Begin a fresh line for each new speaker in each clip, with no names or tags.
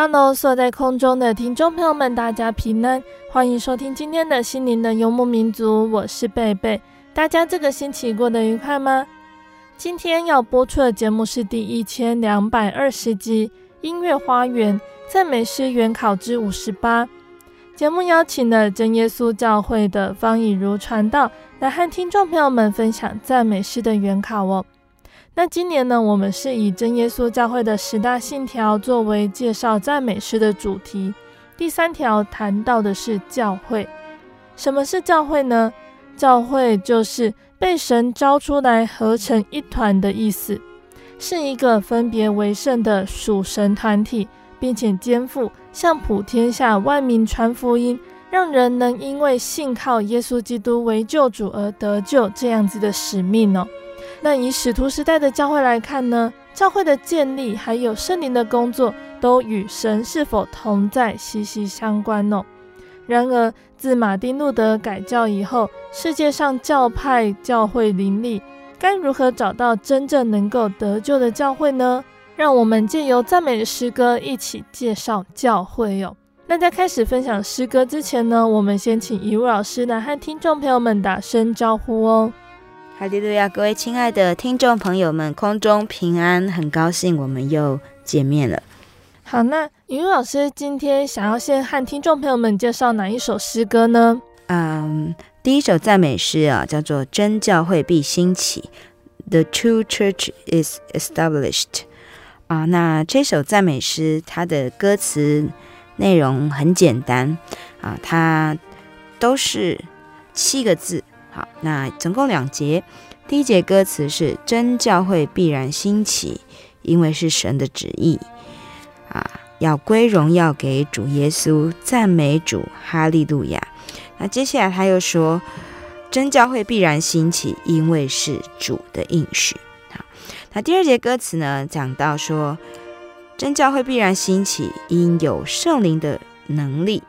Hello，坐在空中的听众朋友们，大家平安，欢迎收听今天的心灵的游牧民族，我是贝贝。大家这个星期过得愉快吗？今天要播出的节目是第一千两百二十集《音乐花园赞美诗原考之五十八》。节目邀请了真耶稣教会的方以如传道来和听众朋友们分享赞美诗的原考哦。那今年呢，我们是以真耶稣教会的十大信条作为介绍赞美诗的主题。第三条谈到的是教会。什么是教会呢？教会就是被神召出来合成一团的意思，是一个分别为圣的属神团体，并且肩负向普天下万民传福音，让人能因为信靠耶稣基督为救主而得救这样子的使命哦。那以使徒时代的教会来看呢，教会的建立还有圣灵的工作，都与神是否同在息息相关哦。然而，自马丁路德改教以后，世界上教派教会林立，该如何找到真正能够得救的教会呢？让我们借由赞美的诗歌一起介绍教会哟。那在开始分享诗歌之前呢，我们先请一位老师来和听众朋友们打声招呼哦。
哈利路亚！各位亲爱的听众朋友们，空中平安，很高兴我们又见面了。
好，那以如老师今天想要先和听众朋友们介绍哪一首诗歌呢？
嗯，第一首赞美诗啊，叫做《真教会必兴起》（The True Church is Established） 啊。那这首赞美诗它的歌词内容很简单啊，它都是七个字。好，那总共两节。第一节歌词是“真教会必然兴起，因为是神的旨意啊，要归荣耀给主耶稣，赞美主，哈利路亚。”那接下来他又说：“真教会必然兴起，因为是主的应许。”好，那第二节歌词呢，讲到说：“真教会必然兴起，因有圣灵的能力。”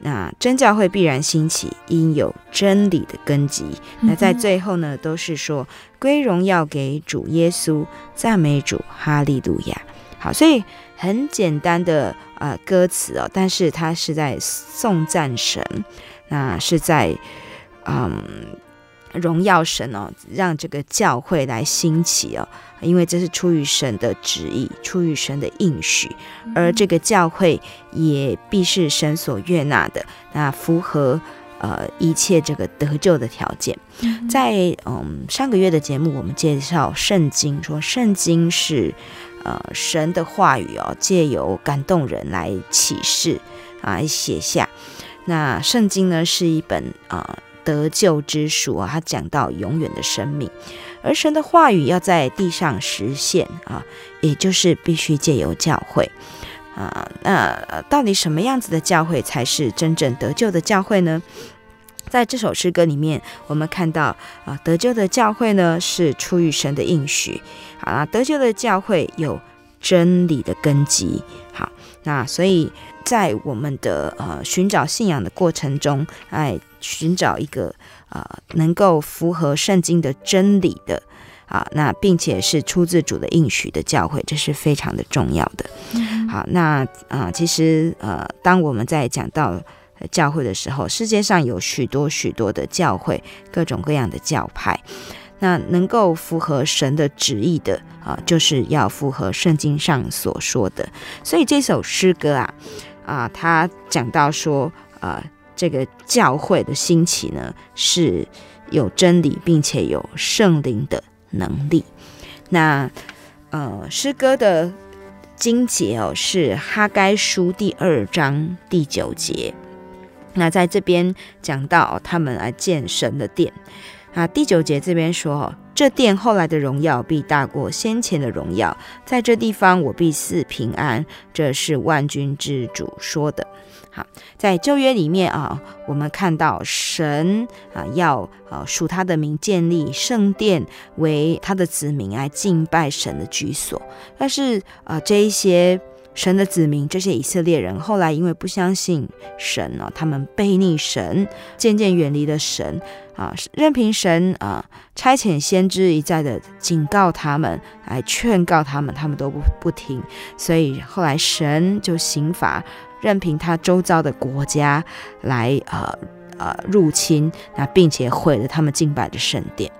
那真教会必然兴起，因有真理的根基。那在最后呢，都是说归荣耀给主耶稣，赞美主，哈利路亚。好，所以很简单的呃歌词哦，但是它是在颂赞神，那是在嗯荣耀神哦，让这个教会来兴起哦。因为这是出于神的旨意，出于神的应许，而这个教会也必是神所悦纳的，那符合呃一切这个得救的条件。在嗯上个月的节目，我们介绍圣经，说圣经是呃神的话语哦，借由感动人来启示啊写下。那圣经呢是一本啊、呃、得救之属啊，他讲到永远的生命。而神的话语要在地上实现啊，也就是必须借由教会啊。那到底什么样子的教会才是真正得救的教会呢？在这首诗歌里面，我们看到啊，得救的教会呢是出于神的应许好啦，得救的教会有真理的根基。好，那所以在我们的呃寻找信仰的过程中，哎，寻找一个。啊、呃，能够符合圣经的真理的啊，那并且是出自主的应许的教会，这是非常的重要的。好，那啊，其实呃，当我们在讲到教会的时候，世界上有许多许多的教会，各种各样的教派。那能够符合神的旨意的啊，就是要符合圣经上所说的。所以这首诗歌啊，啊，他讲到说，啊，这个教会的兴起呢，是有真理，并且有圣灵的能力。那呃，诗歌的经节哦，是哈该书第二章第九节。那在这边讲到他们来建神的殿。啊，第九节这边说，这殿后来的荣耀必大过先前的荣耀，在这地方我必赐平安，这是万军之主说的。好，在旧约里面啊，我们看到神啊要啊属他的名建立圣殿，为他的子民来敬拜神的居所，但是啊这一些。神的子民，这些以色列人，后来因为不相信神呢，他们悖逆神，渐渐远离了神啊，任凭神啊差遣先知一再的警告他们，来劝告他们，他们都不不听，所以后来神就刑罚，任凭他周遭的国家来呃呃入侵，那并且毁了他们敬拜的圣殿。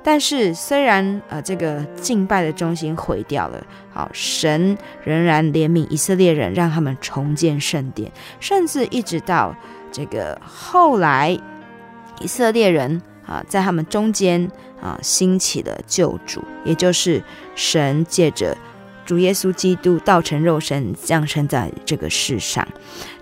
但是，虽然呃这个敬拜的中心毁掉了，好，神仍然怜悯以色列人，让他们重建圣殿，甚至一直到这个后来，以色列人啊在他们中间啊兴起了救主，也就是神借着主耶稣基督道成肉身降生在这个世上，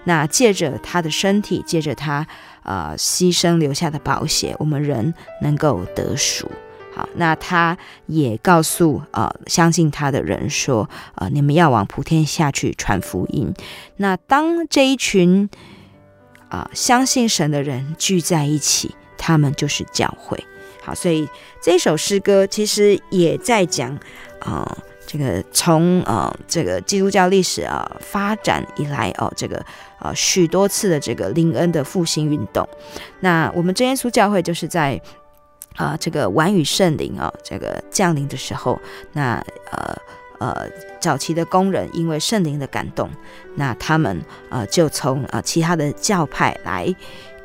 那借着他的身体，借着他呃牺牲留下的宝血，我们人能够得赎。好，那他也告诉呃相信他的人说，呃，你们要往普天下去传福音。那当这一群啊、呃、相信神的人聚在一起，他们就是教会。好，所以这首诗歌其实也在讲啊、呃，这个从呃这个基督教历史啊、发展以来哦、这个呃许多次的这个灵恩的复兴运动。那我们真耶稣教会就是在。啊、这个晚雨圣灵啊，这个降临的时候，那呃呃，早期的工人因为圣灵的感动，那他们呃就从呃其他的教派来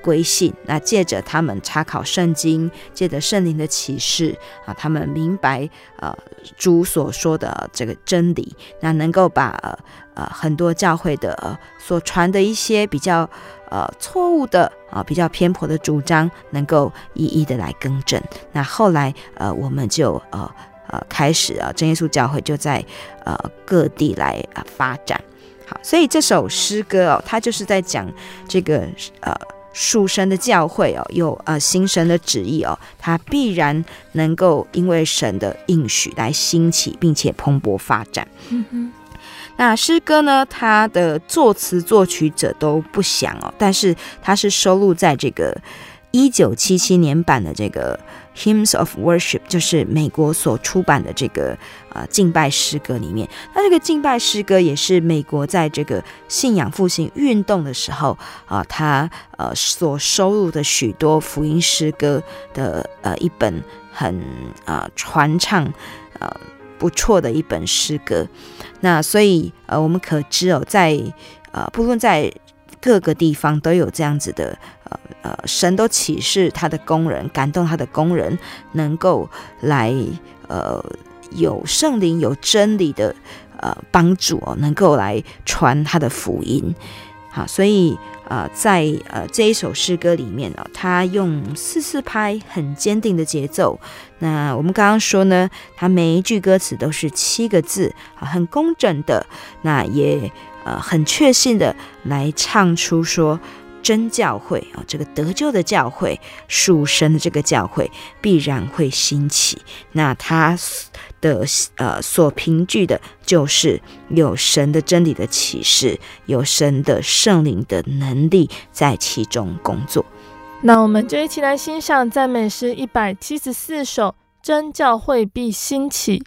归信，那借着他们查考圣经，借着圣灵的启示啊，他们明白呃主所说的这个真理，那能够把呃，很多教会的、所传的一些比较。呃，错误的啊、比较偏颇的主张，能够一一的来更正。那后来，呃，我们就呃呃开始啊，真耶稣教会就在呃各地来啊、呃、发展。好，所以这首诗歌哦，它就是在讲这个呃属神的教诲哦，有呃新神的旨意哦，它必然能够因为神的应许来兴起，并且蓬勃发展。嗯哼。那诗歌呢？它的作词作曲者都不详哦，但是它是收录在这个一九七七年版的这个《Hymns of Worship》，就是美国所出版的这个呃敬拜诗歌里面。那这个敬拜诗歌也是美国在这个信仰复兴运动的时候啊，他呃所收录的许多福音诗歌的呃一本很呃传唱呃。不错的一本诗歌，那所以呃，我们可知哦，在呃，不论在各个地方都有这样子的呃呃，神都启示他的工人，感动他的工人，能够来呃有圣灵有真理的呃帮助哦，能够来传他的福音。好，所以。啊、呃，在呃这一首诗歌里面呢、他用四四拍很坚定的节奏。那我们刚刚说呢，他每一句歌词都是七个字，很工整的。那也呃很确信的来唱出说，真教会啊、哦，这个得救的教会，属神的这个教会必然会兴起。那他。的呃，所凭据的就是有神的真理的启示，有神的圣灵的能力在其中工作。
那我们就一起来欣赏赞美诗一百七十四首《真教会必兴起》。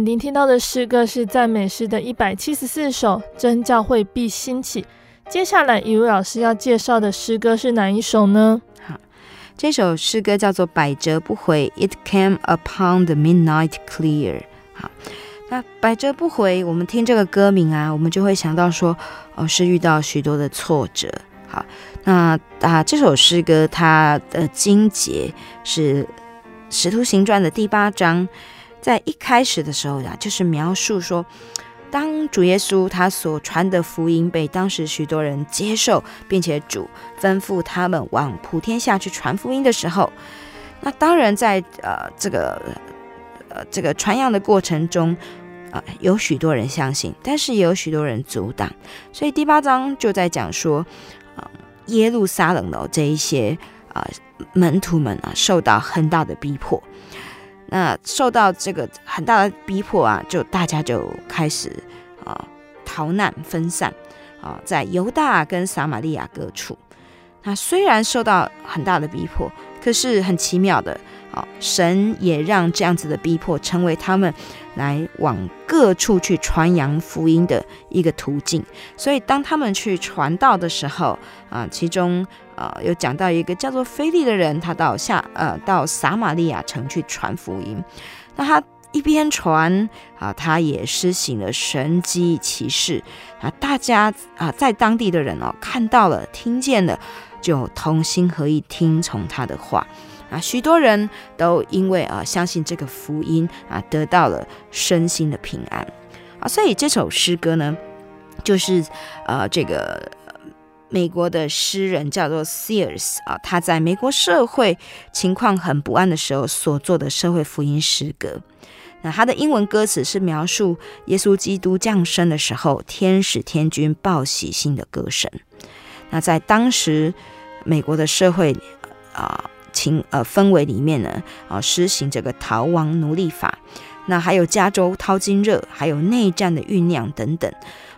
您听到的诗歌是赞美诗的一百七十四首，真教会必兴起。接下来，一位老师要介绍的诗歌是哪一首呢？
好，这首诗歌叫做《百折不回》，It came upon the midnight clear。好，那百折不回，我们听这个歌名啊，我们就会想到说，哦，是遇到许多的挫折。好，那啊，这首诗歌它的经节是《使徒行传》的第八章，在一开始的时候呀，就是描述说。当主耶稣他所传的福音被当时许多人接受，并且主吩咐他们往普天下去传福音的时候，那当然在呃这个呃这个传扬的过程中，啊、有许多人相信，但是也有许多人阻挡，所以第八章就在讲说，耶路撒冷的这一些啊、门徒们啊受到很大的逼迫。那受到这个很大的逼迫啊，就大家就开始啊逃难分散啊，在犹大跟撒玛利亚各处。那虽然受到很大的逼迫，可是很奇妙的啊，神也让这样子的逼迫成为他们来往各处去传扬福音的一个途径。所以当他们去传道的时候啊，其中。呃，有讲到一个叫做腓利的人，他到下呃到撒玛利亚城去传福音。那他一边传啊，他也施行了神迹奇事啊。大家啊，在当地的人哦，看到了、听见了，就同心合意听从他的话啊。许多人都因为啊相信这个福音啊，得到了身心的平安啊。所以这首诗歌呢，就是呃这个。美国的诗人叫做 Sears 啊，他在美国社会情况很不安的时候所做的社会福音诗歌。那他的英文歌词是描述耶稣基督降生的时候，天使天军报喜信的歌声。那在当时美国的社会啊情呃氛围里面呢，啊实行这个逃亡奴隶法，那还有加州淘金热，还有内战的酝酿等等。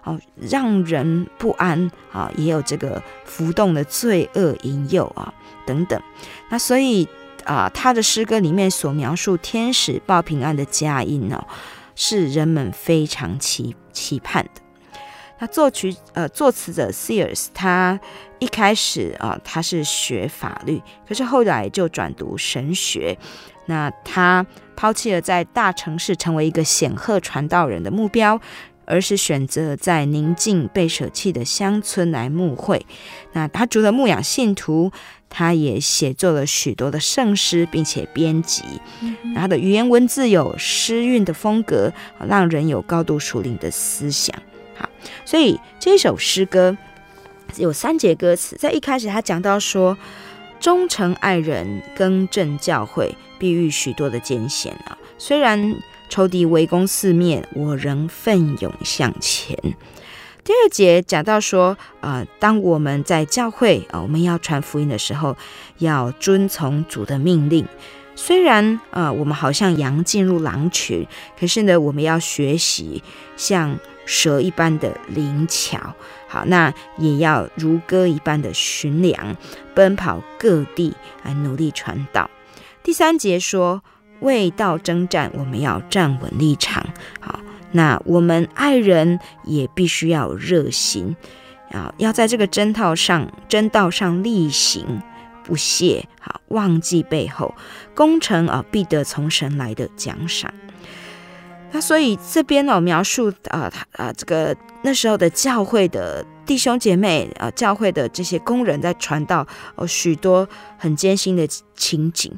哦，让人不安啊，也有这个浮动的罪恶引诱啊，等等。那所以啊，他的诗歌里面所描述天使报平安的佳音呢，是人们非常期期盼的。那作曲呃作词者 Sears，他一开始啊，他是学法律，可是后来就转读神学。那他抛弃了在大城市成为一个显赫传道人的目标。而是选择在宁静被舍弃的乡村来牧会。那他除了牧养信徒，他也写作了许多的圣诗，并且编辑。嗯、他的语言文字有诗韵的风格，让人有高度属灵的思想。所以这首诗歌有三节歌词，在一开始他讲到说：“忠诚爱人，更正教会，必遇许多的艰险啊。”虽然。仇敌围攻四面，我仍奋勇向前。第二节讲到说，呃，当我们在教会啊、我们要传福音的时候，要遵从主的命令。虽然呃，我们好像羊进入狼群，可是呢，我们要学习像蛇一般的灵巧。好，那也要如歌一般的驯良，奔跑各地来努力传道。第三节说。为道征战，我们要站稳立场。好，那我们爱人也必须要热心啊，要在这个征道上、征道上力行不懈。好，忘记背后功成啊，必得从神来的奖赏。那所以这边呢，描述啊，他啊，这个那时候的教会的弟兄姐妹啊，教会的这些工人在传道哦，许多很艰辛的情景。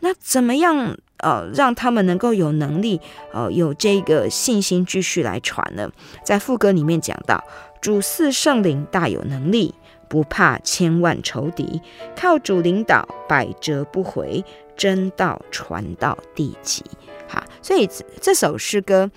那怎么样？呃，让他们能够有能力，呃，有这个信心继续来传呢？在副歌里面讲到，主赐圣灵大有能力，不怕千万仇敌，靠主领导，百折不回，真道传到地极。好，所以这首诗歌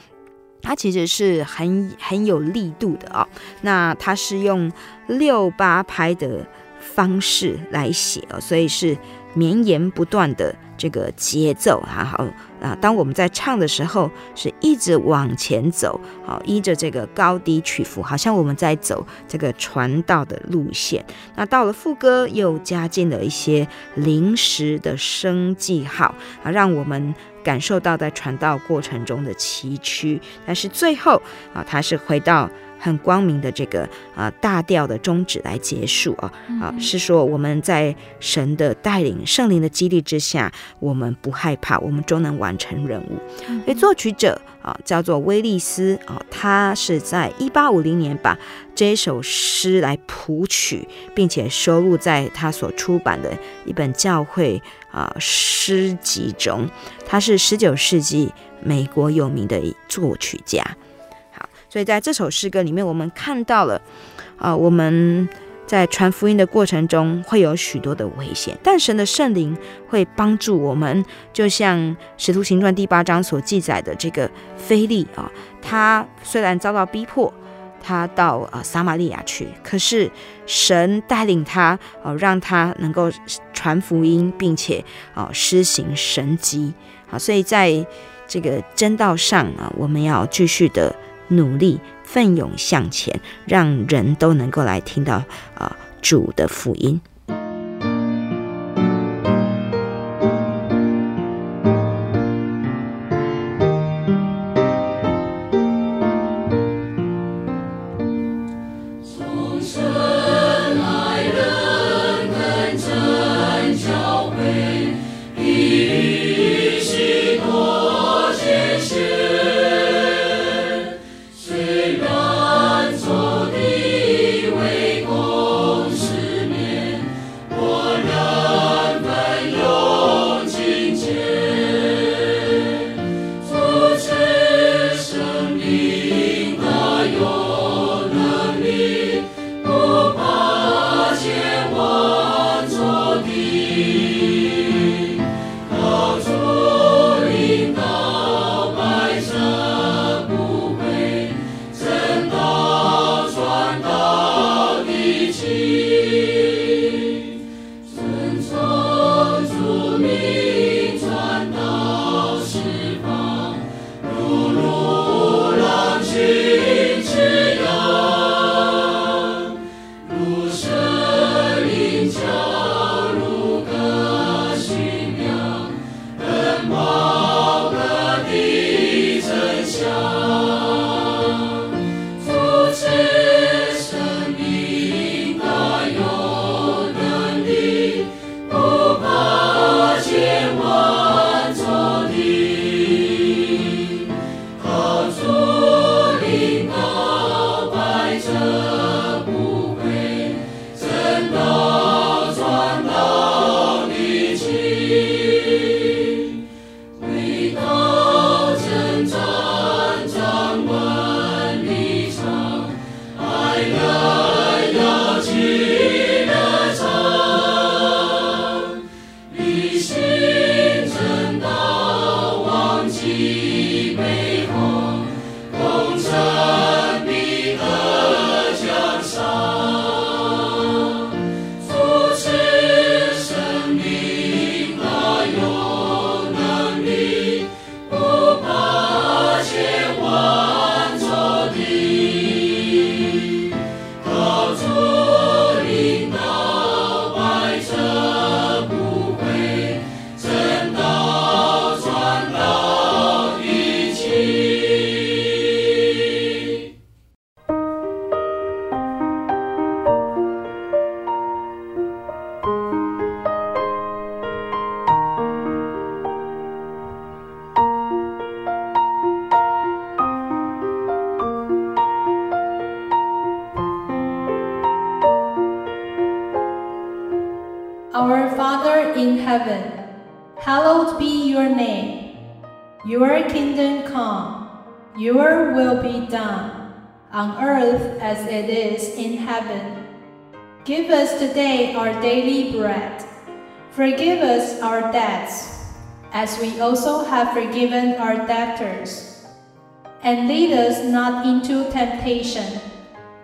它其实是很很有力度的哦。那它是用六八拍的方式来写哦，所以是绵延不断的。这个节奏还好啊，当我们在唱的时候，是一直往前走，好，依着这个高低起伏，好像我们在走这个传道的路线。那到了副歌，又加进了一些临时的声记号啊，让我们
感受到在传道过程中的崎岖，但是最后啊，他是回到很光明的这个啊大调的终止来结束啊啊，是说我们在神的带领、圣灵的激励之下，我们不害怕，我们终能完成任务。所以作曲者啊叫做威利斯啊，他是在一八五零年把这首诗来谱曲，并且收录在他所出版的一本教会啊诗集中。他是十九世纪美国有名的作曲家。所以在这首诗歌里面，我们看到了啊，我们在传福音的过程中会有许多的危险，但神的圣灵会帮助我们。就像《使徒行传》第八章所记载的这个腓利啊，他虽然遭到逼迫。他到呃撒玛利亚去，可是神带领他哦，让他能够传福音，并且哦施行神迹啊，所以在这个真道上啊，我们要继续的努力，奋勇向前，让人都能够来听到啊主的福音。
see. Also have forgiven our debtors. And lead us not into temptation,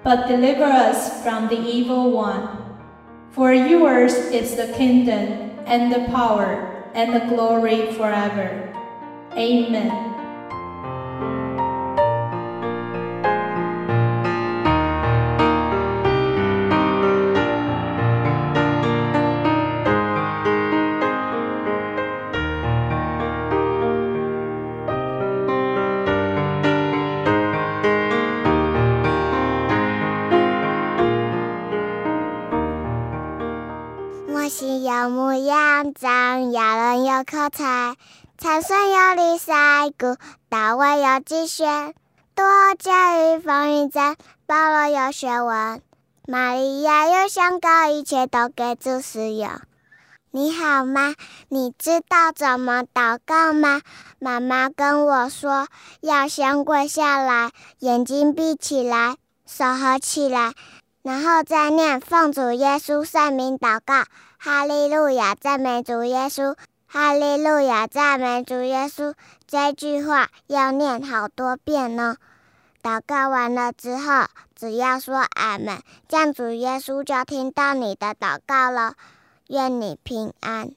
but deliver us from the evil one. For yours is the kingdom, and the power, and the glory forever. Amen.
有口才，参孙有利赛谷，大卫有击拳，多加与风云赞，保罗有学问，玛利亚有香膏，一切都给主使用。你好吗？你知道怎么祷告吗？妈妈跟我说，要先跪下来，眼睛闭起来，手合起来，然后再念奉主耶稣圣名祷告。哈利路亚，赞美主耶稣！哈利路亚，赞美主耶稣！这句话要念好多遍呢。祷告完了之后，只要说俺们，这样主耶稣就听到你的祷告了。愿你平安。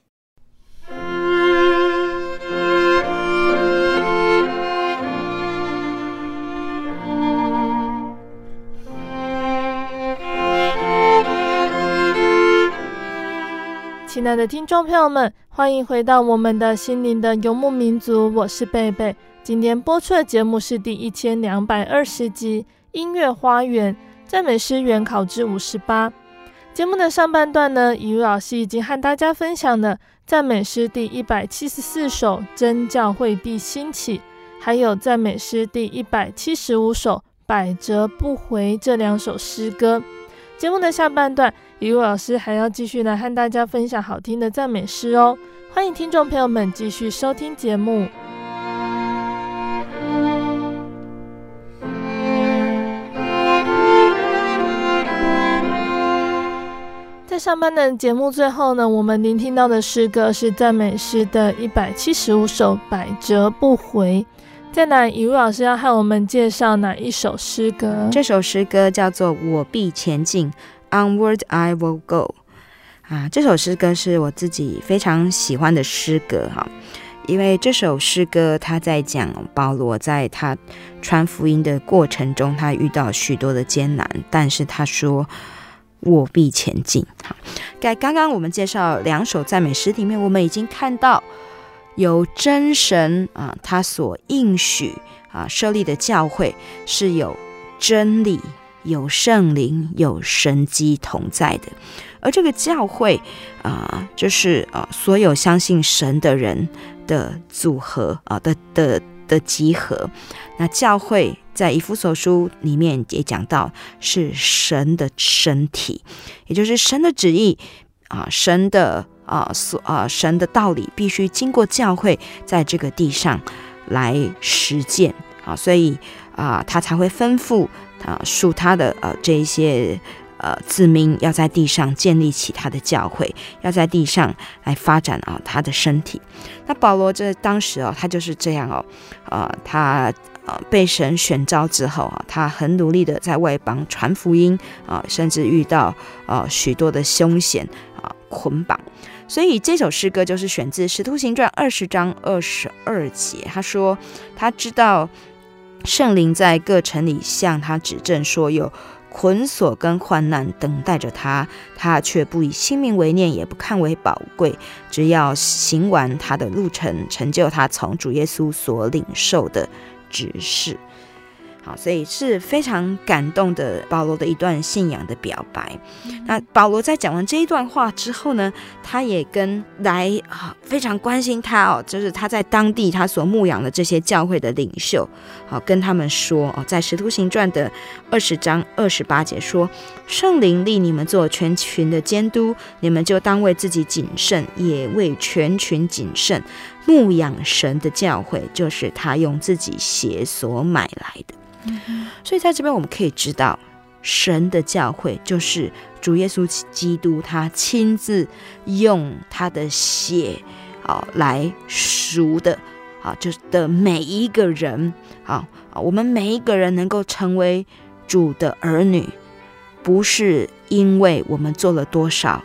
亲爱的听众朋友们，欢迎回到我们的心灵的游牧民族，我是贝贝。今天播出的节目是第一千两百二十集《音乐花园赞美诗原考之五十八》。节目的上半段呢，以如老师已经和大家分享了赞美诗第一百七十四首《真教会必兴起》，还有赞美诗第一百七十五首《百折不回》这两首诗歌。节目的下半段，以如老师还要继续来和大家分享好听的赞美诗哦。欢迎听众朋友们继续收听节目。在上班的节目最后呢，我们聆听到的诗歌是赞美诗的一百七十五首《百折不回》。再来，以如老师要和我们介绍哪一首诗歌？
这首诗歌叫做《我必前进》，Onward I will go。啊，这首诗歌是我自己非常喜欢的诗歌哈，因为这首诗歌他在讲保罗在他传福音的过程中，他遇到许多的艰难，但是他说。我必前进。好，在刚刚我们介绍两首赞美诗里面，我们已经看到有真神啊，他所应许啊设立的教会是有真理、有圣灵、有神迹同在的。而这个教会啊，就是啊所有相信神的人的组合啊的的的集合。那教会。在以弗所书里面也讲到，是神的身体，也就是神的旨意啊，神的啊所啊神的道理必须经过教会在这个地上来实践啊，所以啊他才会吩咐啊属他的呃这一些呃子民要在地上建立起他的教会，要在地上来发展啊他的身体。那保罗这当时哦，他就是这样哦，呃他。呃，被神选召之后啊，他很努力的在外邦传福音啊，甚至遇到呃许多的凶险啊捆绑，所以这首诗歌就是选自《使徒行传》二十章二十二节。他说他知道圣灵在各城里向他指证说有捆锁跟患难等待着他，他却不以性命为念，也不看为宝贵，只要行完他的路程，成就他从主耶稣所领受的。指示，好，所以是非常感动的保罗的一段信仰的表白。那保罗在讲完这一段话之后呢，他也跟来啊非常关心他哦，就是他在当地他所牧养的这些教会的领袖，好跟他们说哦，在使徒行传的二十章二十八节说，圣灵立你们做全群的监督，你们就当为自己谨慎，也为全群谨慎。牧养神的教会，就是他用自己血所买来的。所以在这边我们可以知道，神的教会就是主耶稣基督，他亲自用他的血啊来赎的啊，就是的每一个人啊，我们每一个人能够成为主的儿女，不是因为我们做了多少。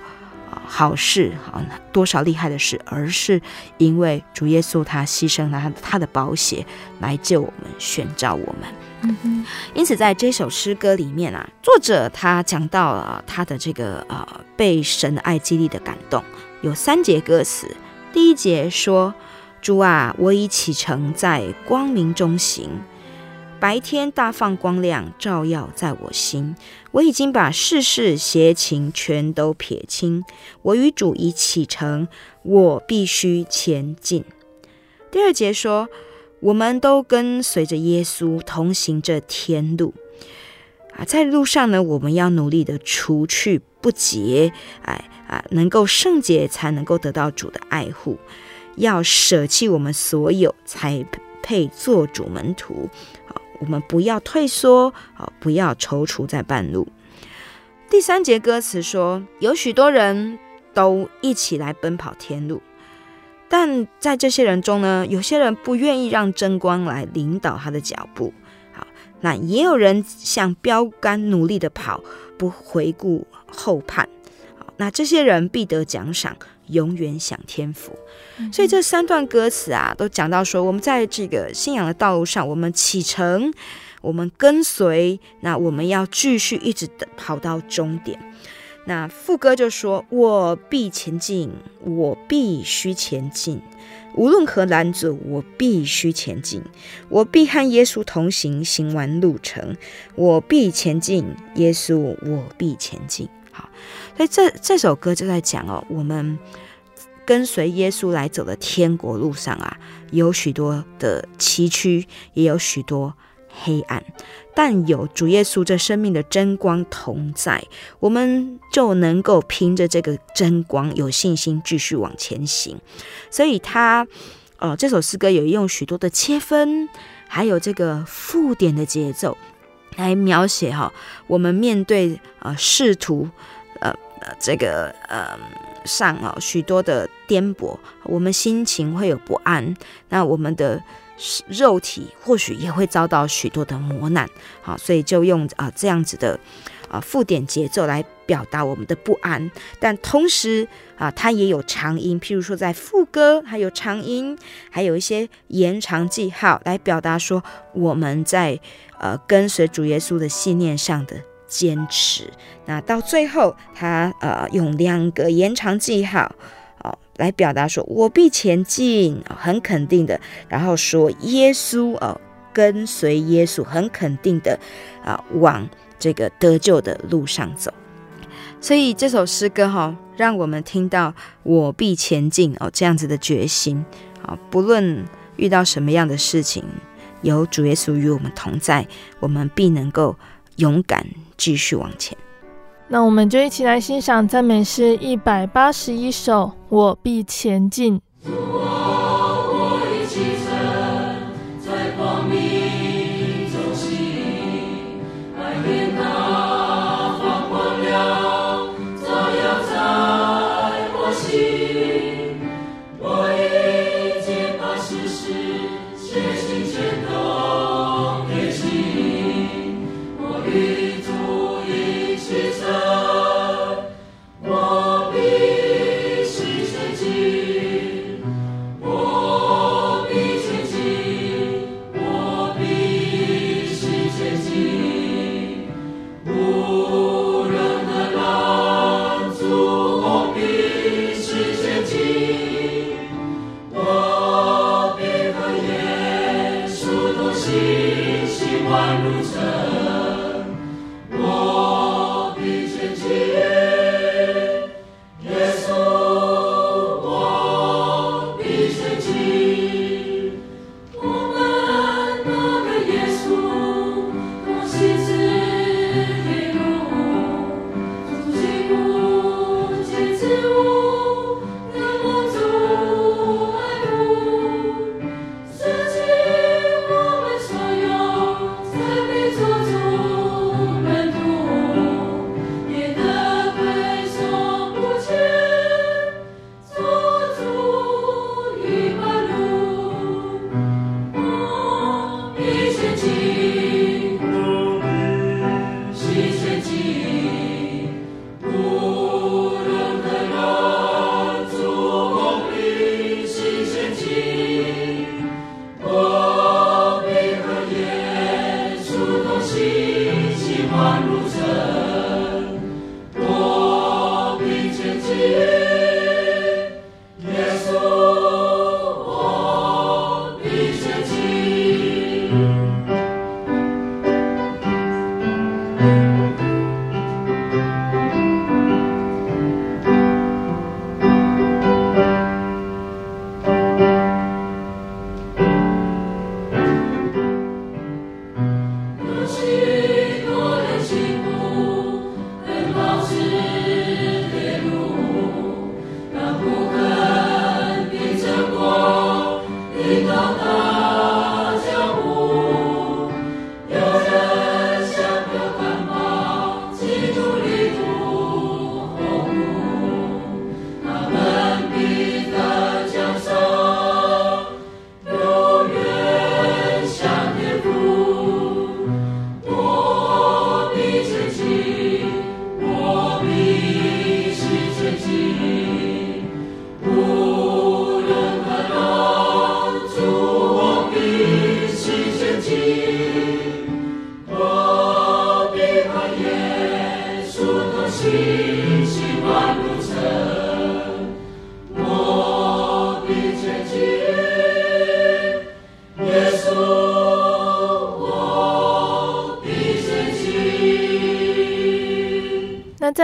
好事啊，多少厉害的事，而是因为主耶稣他牺牲了他他的宝血来救我们，选召我们。嗯哼。因此，在这首诗歌里面啊，作者他讲到了他的这个呃被神的爱激励的感动，有三节歌词。第一节说：“主啊，我已启程在光明中行，白天大放光亮，照耀在我心。我已经把世事邪情全都撇清。我与主已启程，我必须前进。第二节说，我们都跟随着耶稣同行这天路啊，在路上呢，我们要努力的除去不洁，哎啊，能够圣洁，才能够得到主的爱护。要舍弃我们所有，才配做主门徒。我们不要退缩，啊，不要踌躇在半路。第三节歌词说，有许多人都一起来奔跑天路，但在这些人中呢，有些人不愿意让真光来领导他的脚步。好，那也有人像标杆努力的跑，不回顾后盼。好，那这些人必得奖赏，永远享天福。所以这三段歌词啊，都讲到说，我们在这个信仰的道路上，我们启程，我们跟随，那我们要继续一直的跑到终点。那副歌就说：“我必前进，我必须前进，无论何拦阻，我必须前进，我必和耶稣同行，行完路程，我必前进，耶稣，我必前进。”所以这这首歌就在讲哦，我们。跟随耶稣来走的天国路上啊，有许多的崎岖，也有许多黑暗，但有主耶稣这生命的真光同在，我们就能够凭着这个真光有信心继续往前行。所以他，呃，这首诗歌有用许多的切分，还有这个附点的节奏来描写哈，我们面对呃仕途，呃这个呃。上啊，许多的颠簸，我们心情会有不安，那我们的肉体或许也会遭到许多的磨难，好，所以就用啊这样子的啊附点节奏来表达我们的不安，但同时啊，它也有长音，譬如说在副歌还有长音，还有一些延长记号来表达说我们在呃跟随主耶稣的信念上的。坚持，那到最后，他呃用两个延长记号哦来表达说，我必前进，很肯定的。然后说耶稣哦，跟随耶稣，很肯定的啊，往这个得救的路上走。所以这首诗歌哈、让我们听到我必前进哦这样子的决心啊，不论遇到什么样的事情，有主耶稣与我们同在，我们必能够勇敢。继续往前，
那我们就一起来欣赏赞美诗一百八十一首。我必前进。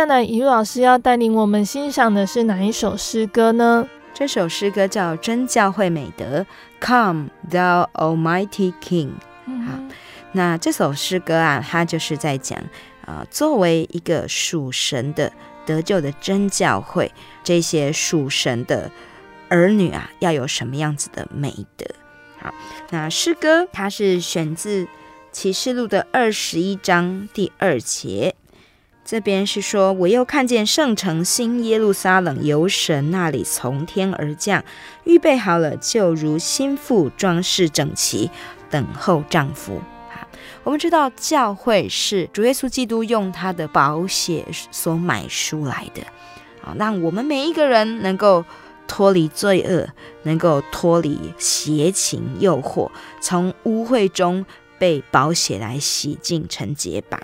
那再来，怡如老师要带领我们欣赏的是哪一首诗歌呢？
这首诗歌叫《真教会美德》，Come Thou Almighty King。好，那这首诗歌啊，它就是在讲，呃，作为一个属神的得救的真教会，这些属神的儿女啊，要有什么样子的美德？好，那诗歌它是选自启示录的二十一章第二节。这边是说，我又看见圣城新耶路撒冷由神那里从天而降，预备好了，就如新妇装饰整齐，等候丈夫。好，我们知道教会是主耶稣基督用他的宝血所买出来的，啊，让我们每一个人能够脱离罪恶，能够脱离邪情诱惑，从污秽中。被宝血来洗净成洁白。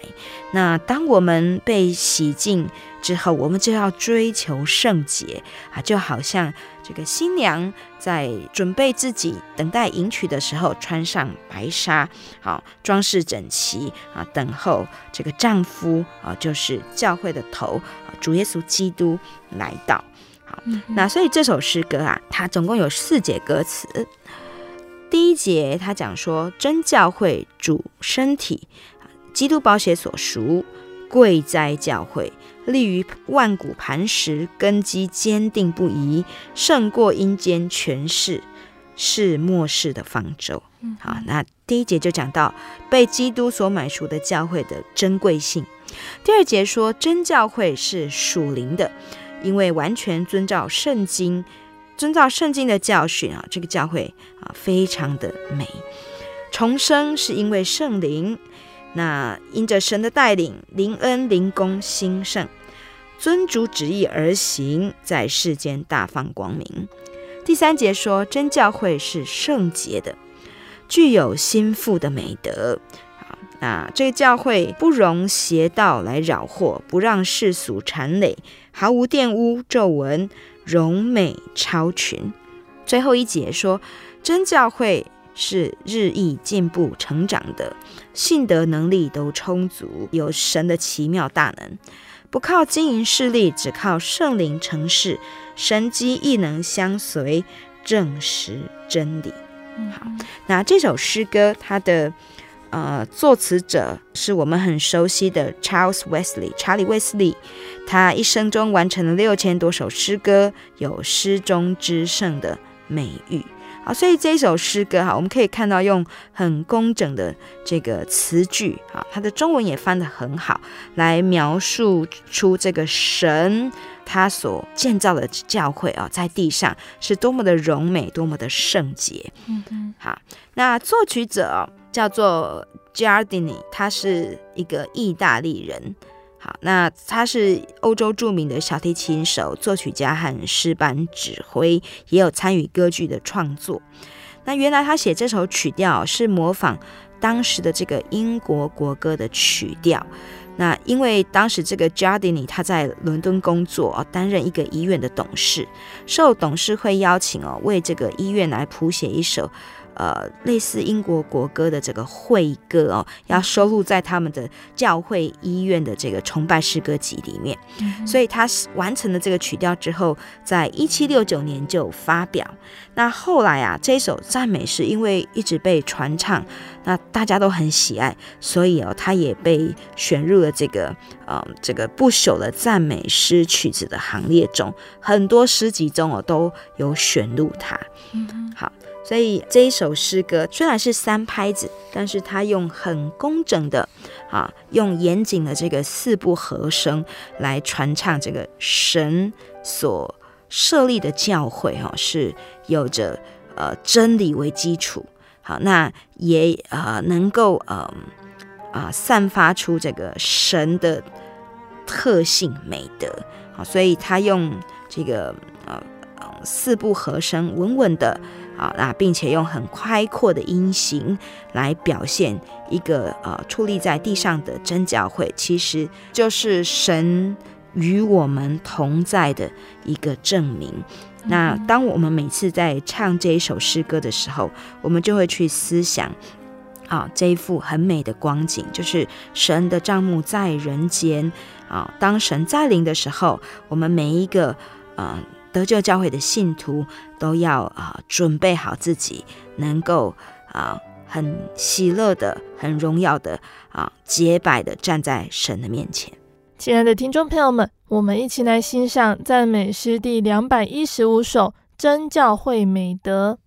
那当我们被洗净之后，我们就要追求圣洁啊，就好像这个新娘在准备自己等待迎娶的时候，穿上白纱，好装饰整齐啊，等候这个丈夫啊，就是教会的头，主耶稣基督来到。好，那所以这首诗歌啊，它总共有四节歌词。第一节，他讲说，真教会主身体，基督宝血所赎，贵哉教会，立于万古磐石，根基坚定不移，胜过阴间权势，是末世的方舟。好，那第一节就讲到被基督所买赎的教会的珍贵性。第二节说，真教会是属灵的，因为完全遵照圣经。遵照圣经的教训啊，这个教会非常的美。重生是因为圣灵，那因着神的带领，灵恩灵功兴盛，遵主旨意而行，在世间大放光明。第三节说，真教会是圣洁的，具有心腹的美德。好，那这个教会不容邪道来扰祸，不让世俗缠累，毫无玷污皱纹。荣美超群，最后一节说，真教会是日益进步成长的，信德能力都充足，有神的奇妙大能，不靠经营势力，只靠圣灵成事，神机亦能相随，证实真理。好，那这首诗歌它的。呃，作词者是我们很熟悉的 Charles Wesley 查理·卫斯理，他一生中完成了六千多首诗歌，有“诗中之圣”的美誉。好，所以这首诗歌哈，我们可以看到用很工整的这个词句，啊，它的中文也翻得很好，来描述出这个神他所建造的教会啊，在地上是多么的荣美，多么的圣洁。嗯嗯，好，那作曲者。叫做 Giardini，他是一个意大利人。那他是欧洲著名的小提琴手、作曲家和诗班指挥，也有参与歌剧的创作。那原来他写这首曲调是模仿当时的这个英国国歌的曲调。那因为当时这个 Jardini 他在伦敦工作，担任一个医院的董事，受董事会邀请哦，为这个医院来谱写一首。呃，类似英国国歌的这个会歌哦，要收录在他们的教会医院的这个崇拜诗歌集里面。嗯、所以他完成了这个曲调之后，在一七六九年就发表。那后来啊，这首赞美诗因为一直被传唱，那大家都很喜爱，所以哦，他也被选入了这个呃这个不朽的赞美诗曲子的行列中，很多诗集中哦都有选入它。嗯，好。所以这一首诗歌虽然是三拍子，但是它用很工整的，啊，用严谨的这个四部和声来传唱这个神所设立的教会，哈，是有着呃真理为基础，好，那也呃能够呃啊散发出这个神的特性美德，好，所以他用这个呃四部和声稳稳的。啊，那并且用很开阔的音型来表现一个呃矗立在地上的真教会，其实就是神与我们同在的一个证明。那当我们每次在唱这一首诗歌的时候，我们就会去思想，啊，这一幅很美的光景，就是神的帐幕在人间啊。当神在临的时候，我们每一个啊得救教会的信徒都要啊准备好自己，能够啊很喜乐的、很荣耀的啊洁白的站在神的面前。
亲爱的听众朋友们，我们一起来欣赏赞美诗第两百一十五首《真教会美德》。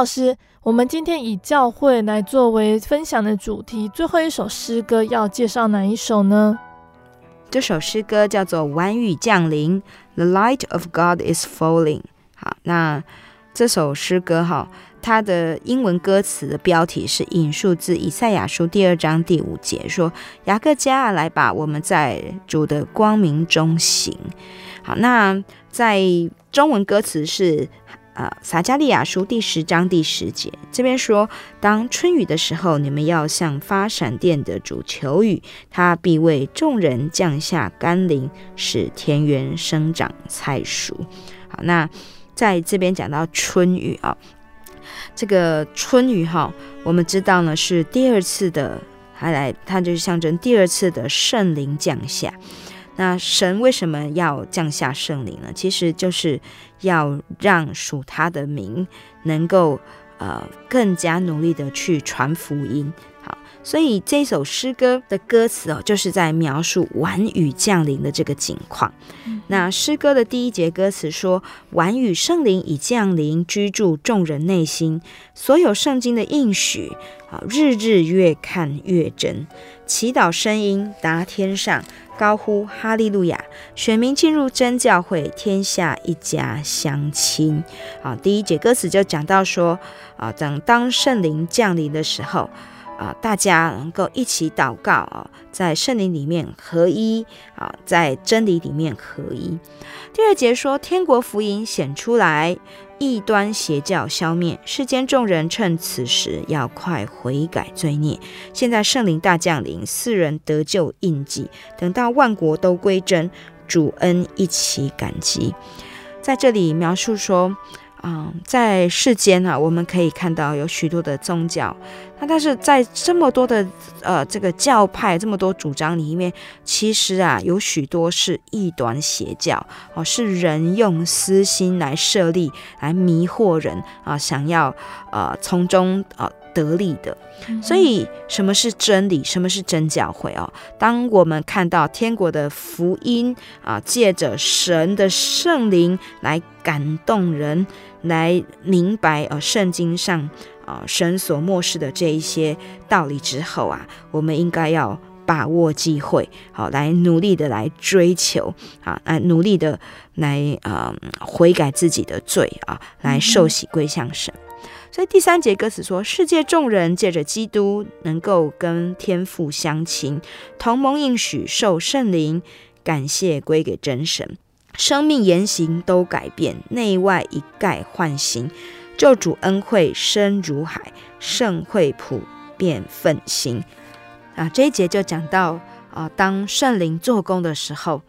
老师，我们今天以教会来作为分享的主题，最后一首诗歌要介绍哪一首呢？
这首诗歌叫做《晚雨降临》，The Light of God is Falling。好，那这首诗歌哈，它的英文歌词的标题是引述自以赛亚书第二章第五节，说：“雅各家来吧，我们在主的光明中行。”好，那在中文歌词是。呃，撒迦利亚书第十章第十节，这边说：当春雨的时候，你们要向发闪电的主求雨，他必为众人降下甘霖，使田园生长菜蔬。好，那在这边讲到春雨啊，这个春雨哈，我们知道呢是第二次的，还来，它就是象征第二次的圣灵降下。那神为什么要降下圣灵呢？其实就是要让属他的民能够呃更加努力的去传福音。好，所以这首诗歌的歌词哦，就是在描述晚雨降临的这个景况。嗯、那诗歌的第一节歌词说：“晚雨圣灵已降临，居住众人内心。所有圣经的应许啊，日日越看越真。祈祷声音达天上。”高呼哈利路亚！选民进入真教会，天下一家相亲。啊，第一节歌词就讲到说，啊，等当圣灵降临的时候，啊，大家能够一起祷告啊，在圣灵里面合一啊，在真理里面合一。第二节说，天国福音显出来。异端邪教消灭，世间众人趁此时要快悔改罪孽。现在圣灵大降临，四人得救印记。等到万国都归真，主恩一起感激。在这里描述说。嗯，在世间啊，我们可以看到有许多的宗教，那但是在这么多的呃这个教派这么多主张里面，其实啊有许多是异端邪教哦，是人用私心来设立，来迷惑人啊，想要呃从中呃得力的。所以，什么是真理？什么是真教会？哦，当我们看到天国的福音啊，借着神的圣灵来感动人，来明白呃圣经上啊神所漠视的这一些道理之后啊，我们应该要把握机会，好，来努力的来追求啊，来努力的来啊悔改自己的罪啊，来受洗归向神。所以第三节歌词说：“世界众人借着基督，能够跟天父相亲，同盟应许，受圣灵，感谢归给真神，生命言行都改变，内外一概换新，救主恩惠深如海，圣会普遍奋兴。”啊，这一节就讲到啊，当圣灵做工的时候，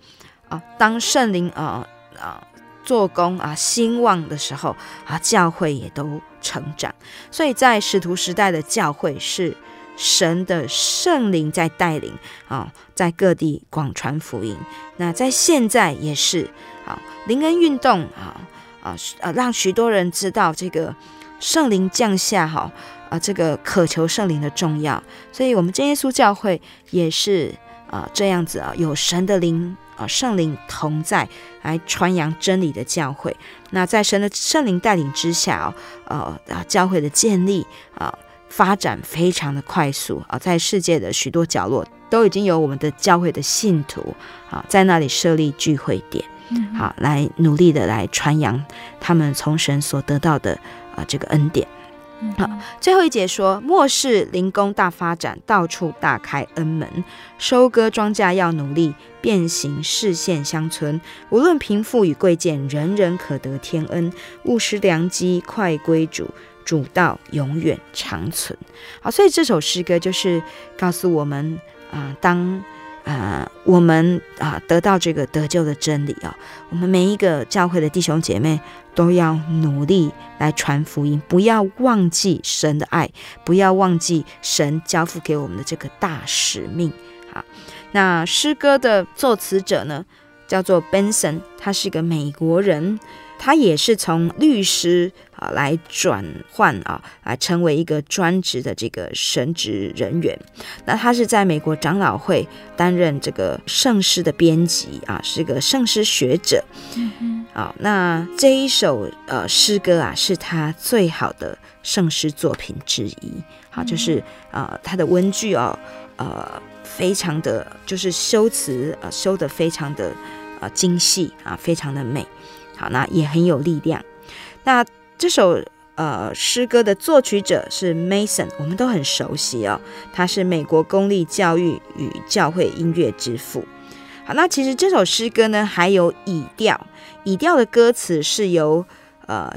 啊，当圣灵啊啊做工啊兴旺的时候啊，教会也都。成长，所以在使徒时代的教会是神的圣灵在带领啊，在各地广传福音。那在现在也是啊，灵恩运动啊啊啊，让许多人知道这个圣灵降下哈啊，这个渴求圣灵的重要。所以，我们真耶稣教会也是啊这样子啊，有神的灵。啊，圣灵同在，来传扬真理的教会。那在神的圣灵带领之下，呃，教会的建立啊，发展非常的快速啊，在世界的许多角落都已经有我们的教会的信徒啊，在那里设立聚会点，好，来努力的来传扬他们从神所得到的啊这个恩典。好，最后一节说，末世灵工大发展，到处大开恩门，收割庄稼要努力，变形视线乡村，无论贫富与贵贱，人人可得天恩，勿失良机，快归主，主道永远长存。好，所以这首诗歌就是告诉我们啊、当。啊、呃，我们啊、得到这个得救的真理啊、哦，我们每一个教会的弟兄姐妹都要努力来传福音，不要忘记神的爱，不要忘记神交付给我们的这个大使命。好，那诗歌的作词者呢，叫做 Benson，他是一个美国人。他也是从律师啊来转换啊，来成为一个专职的这个神职人员。那他是在美国长老会担任这个圣诗的编辑啊，是个圣诗学者。嗯嗯。好，那这一首呃诗歌啊，是他最好的圣诗作品之一。好，就是啊、呃，他的文句哦，呃，非常的就是修辞啊、呃，修得非常的啊、呃、精细啊，非常的美。好，那也很有力量。那这首呃诗歌的作曲者是 Mason，我们都很熟悉哦。他是美国公立教育与教会音乐之父。好，那其实这首诗歌呢，还有语调，语调的歌词是由呃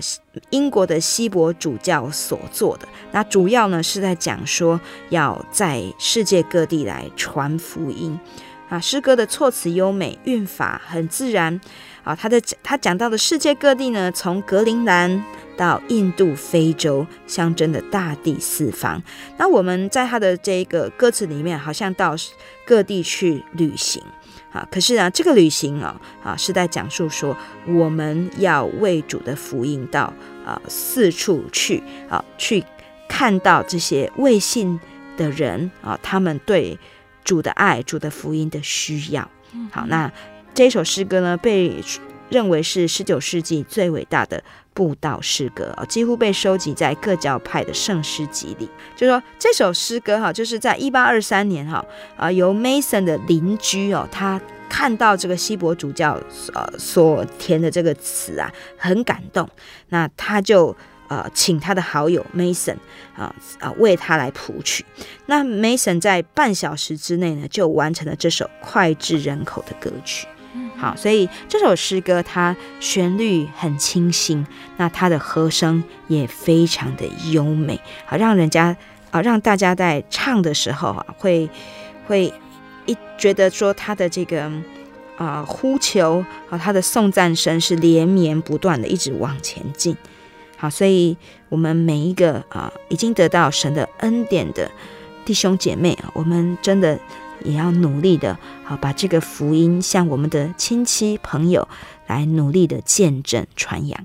英国的希伯主教所做的。那主要呢是在讲说要在世界各地来传福音。啊，诗歌的措辞优美，韵法很自然。啊，他的他讲到的世界各地呢，从格陵兰到印度、非洲，象征的大地四方。那我们在他的这个歌词里面，好像到各地去旅行啊。可是啊，这个旅行啊啊，是在讲述说，我们要为主的福音到啊四处去啊，去看到这些未信的人啊，他们对主的爱、主的福音的需要。好，那。这首诗歌呢，被认为是十九世纪最伟大的布道诗歌，几乎被收集在各教派的圣诗集里。就说这首诗歌哈，就是在一八二三年哈啊，由 Mason 的邻居哦，他看到这个希伯主教呃所填的这个词啊，很感动，那他就呃请他的好友 Mason 啊啊为他来谱曲。那 Mason 在半小时之内呢，就完成了这首脍炙人口的歌曲。好，所以这首诗歌它旋律很清新，那它的和声也非常的优美，好让人家啊让大家在唱的时候啊会会一觉得说他的这个啊、呼求啊他的颂赞声是连绵不断的一直往前进。好，所以我们每一个啊已经得到神的恩典的弟兄姐妹啊，我们真的。也要努力的，好把这个福音向我们的亲戚朋友来努力的见证传扬。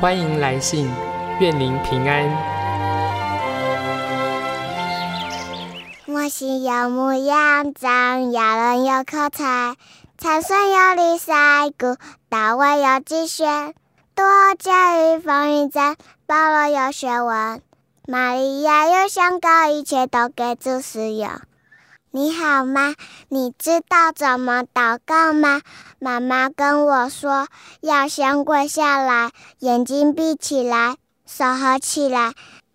欢迎来信，愿您平安。
我是有模有样，有人有口才，才孙有礼赛谷，大卫有机旋，多加与风雨赞，保罗有学问，玛利亚有香膏，一切都给主使用。你好吗？你知道怎么祷告吗？妈妈跟我说，要先跪下来，眼睛闭起来，手合起来，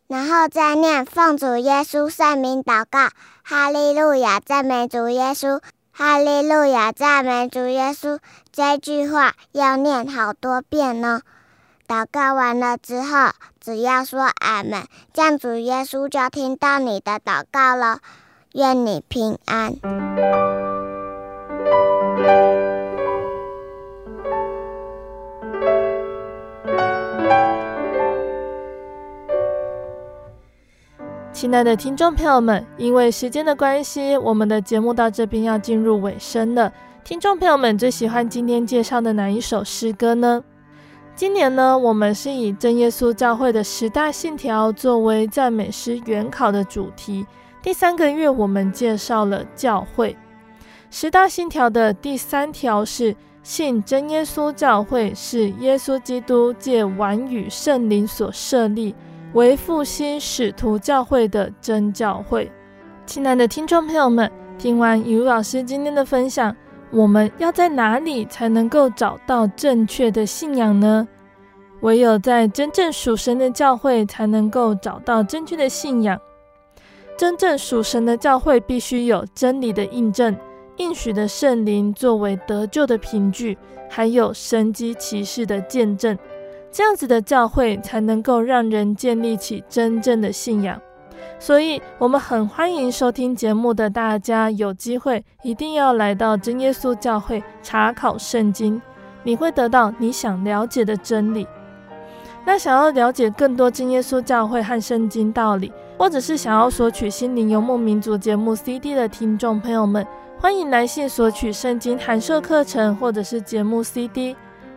然后再念奉主耶稣圣名祷告。哈利路亚，赞美主耶稣！哈利路亚，赞美主耶稣！这句话要念好多遍呢。祷告完了之后，只要说阿门，这样主耶稣就听到你的祷告了。愿你平安。
亲爱的听众朋友们，因为时间的关系，我们的节目到这边要进入尾声了。听众朋友们最喜欢今天介绍的哪一首诗歌呢？今年呢，我们是以真耶稣教会的十大信条作为赞美诗原考的主题。第三个月，我们介绍了教会十大信条的第三条是信真耶稣教会是耶稣基督借完与圣灵所设立，为复兴使徒教会的真教会。亲爱的听众朋友们，听完雨露老师今天的分享，我们要在哪里才能够找到正确的信仰呢？唯有在真正属神的教会，才能够找到正确的信仰。真正属神的教会，必须有真理的印证、应许的圣灵作为得救的凭据，还有神迹奇事的见证。这样子的教会，才能够让人建立起真正的信仰。所以，我们很欢迎收听节目的大家，有机会一定要来到真耶稣教会查考圣经，你会得到你想了解的真理。那想要了解更多真耶稣教会和圣经道理，或者是想要索取《心灵游牧民族》节目 CD 的听众朋友们，欢迎来信索取圣经函授课程或者是节目 CD。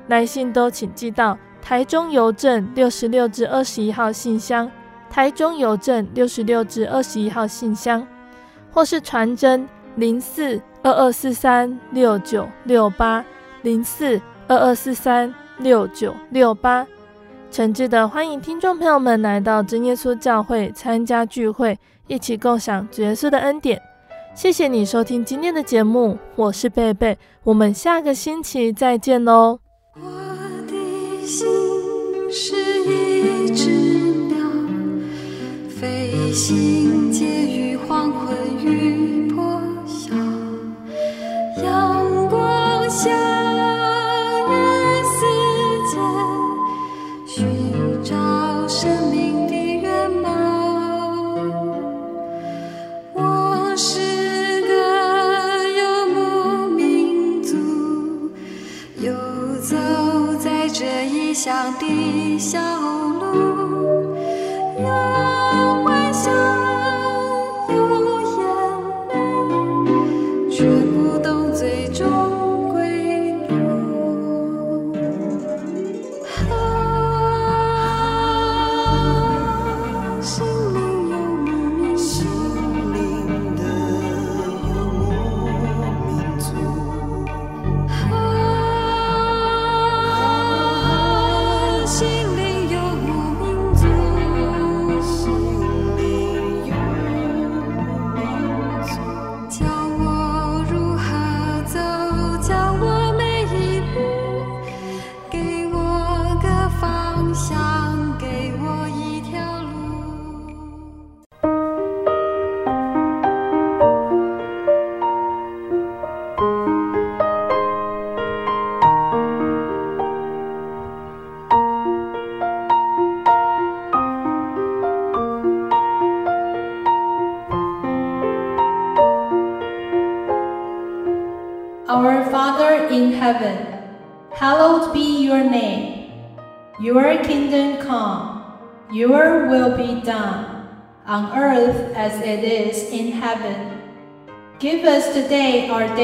来信都请寄到台中邮政六十六至二十一号信箱，台中邮政六十六至二十一号信箱，或是传真零四二二四三六九六八零四二二四三六九六八。诚挚的欢迎听众朋友们来到真耶稣教会参加聚会，一起共享主耶稣的恩典。谢谢你收听今天的节目，我是贝贝，我们下个星期再见喽。我的心是一只鸟，飞行介于黄昏与破晓，阳光下。乡的小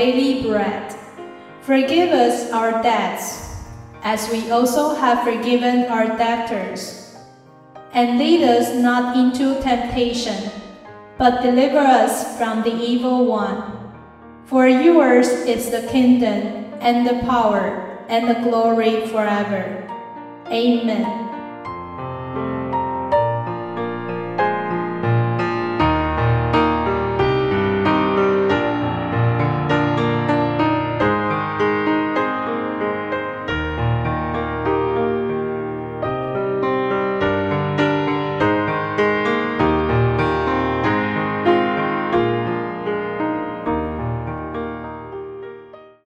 daily bread. Forgive us our debts, as we also have forgiven our debtors. And lead us not into temptation, but deliver us from the evil one. For yours is the kingdom, and the power, and the glory forever. Amen.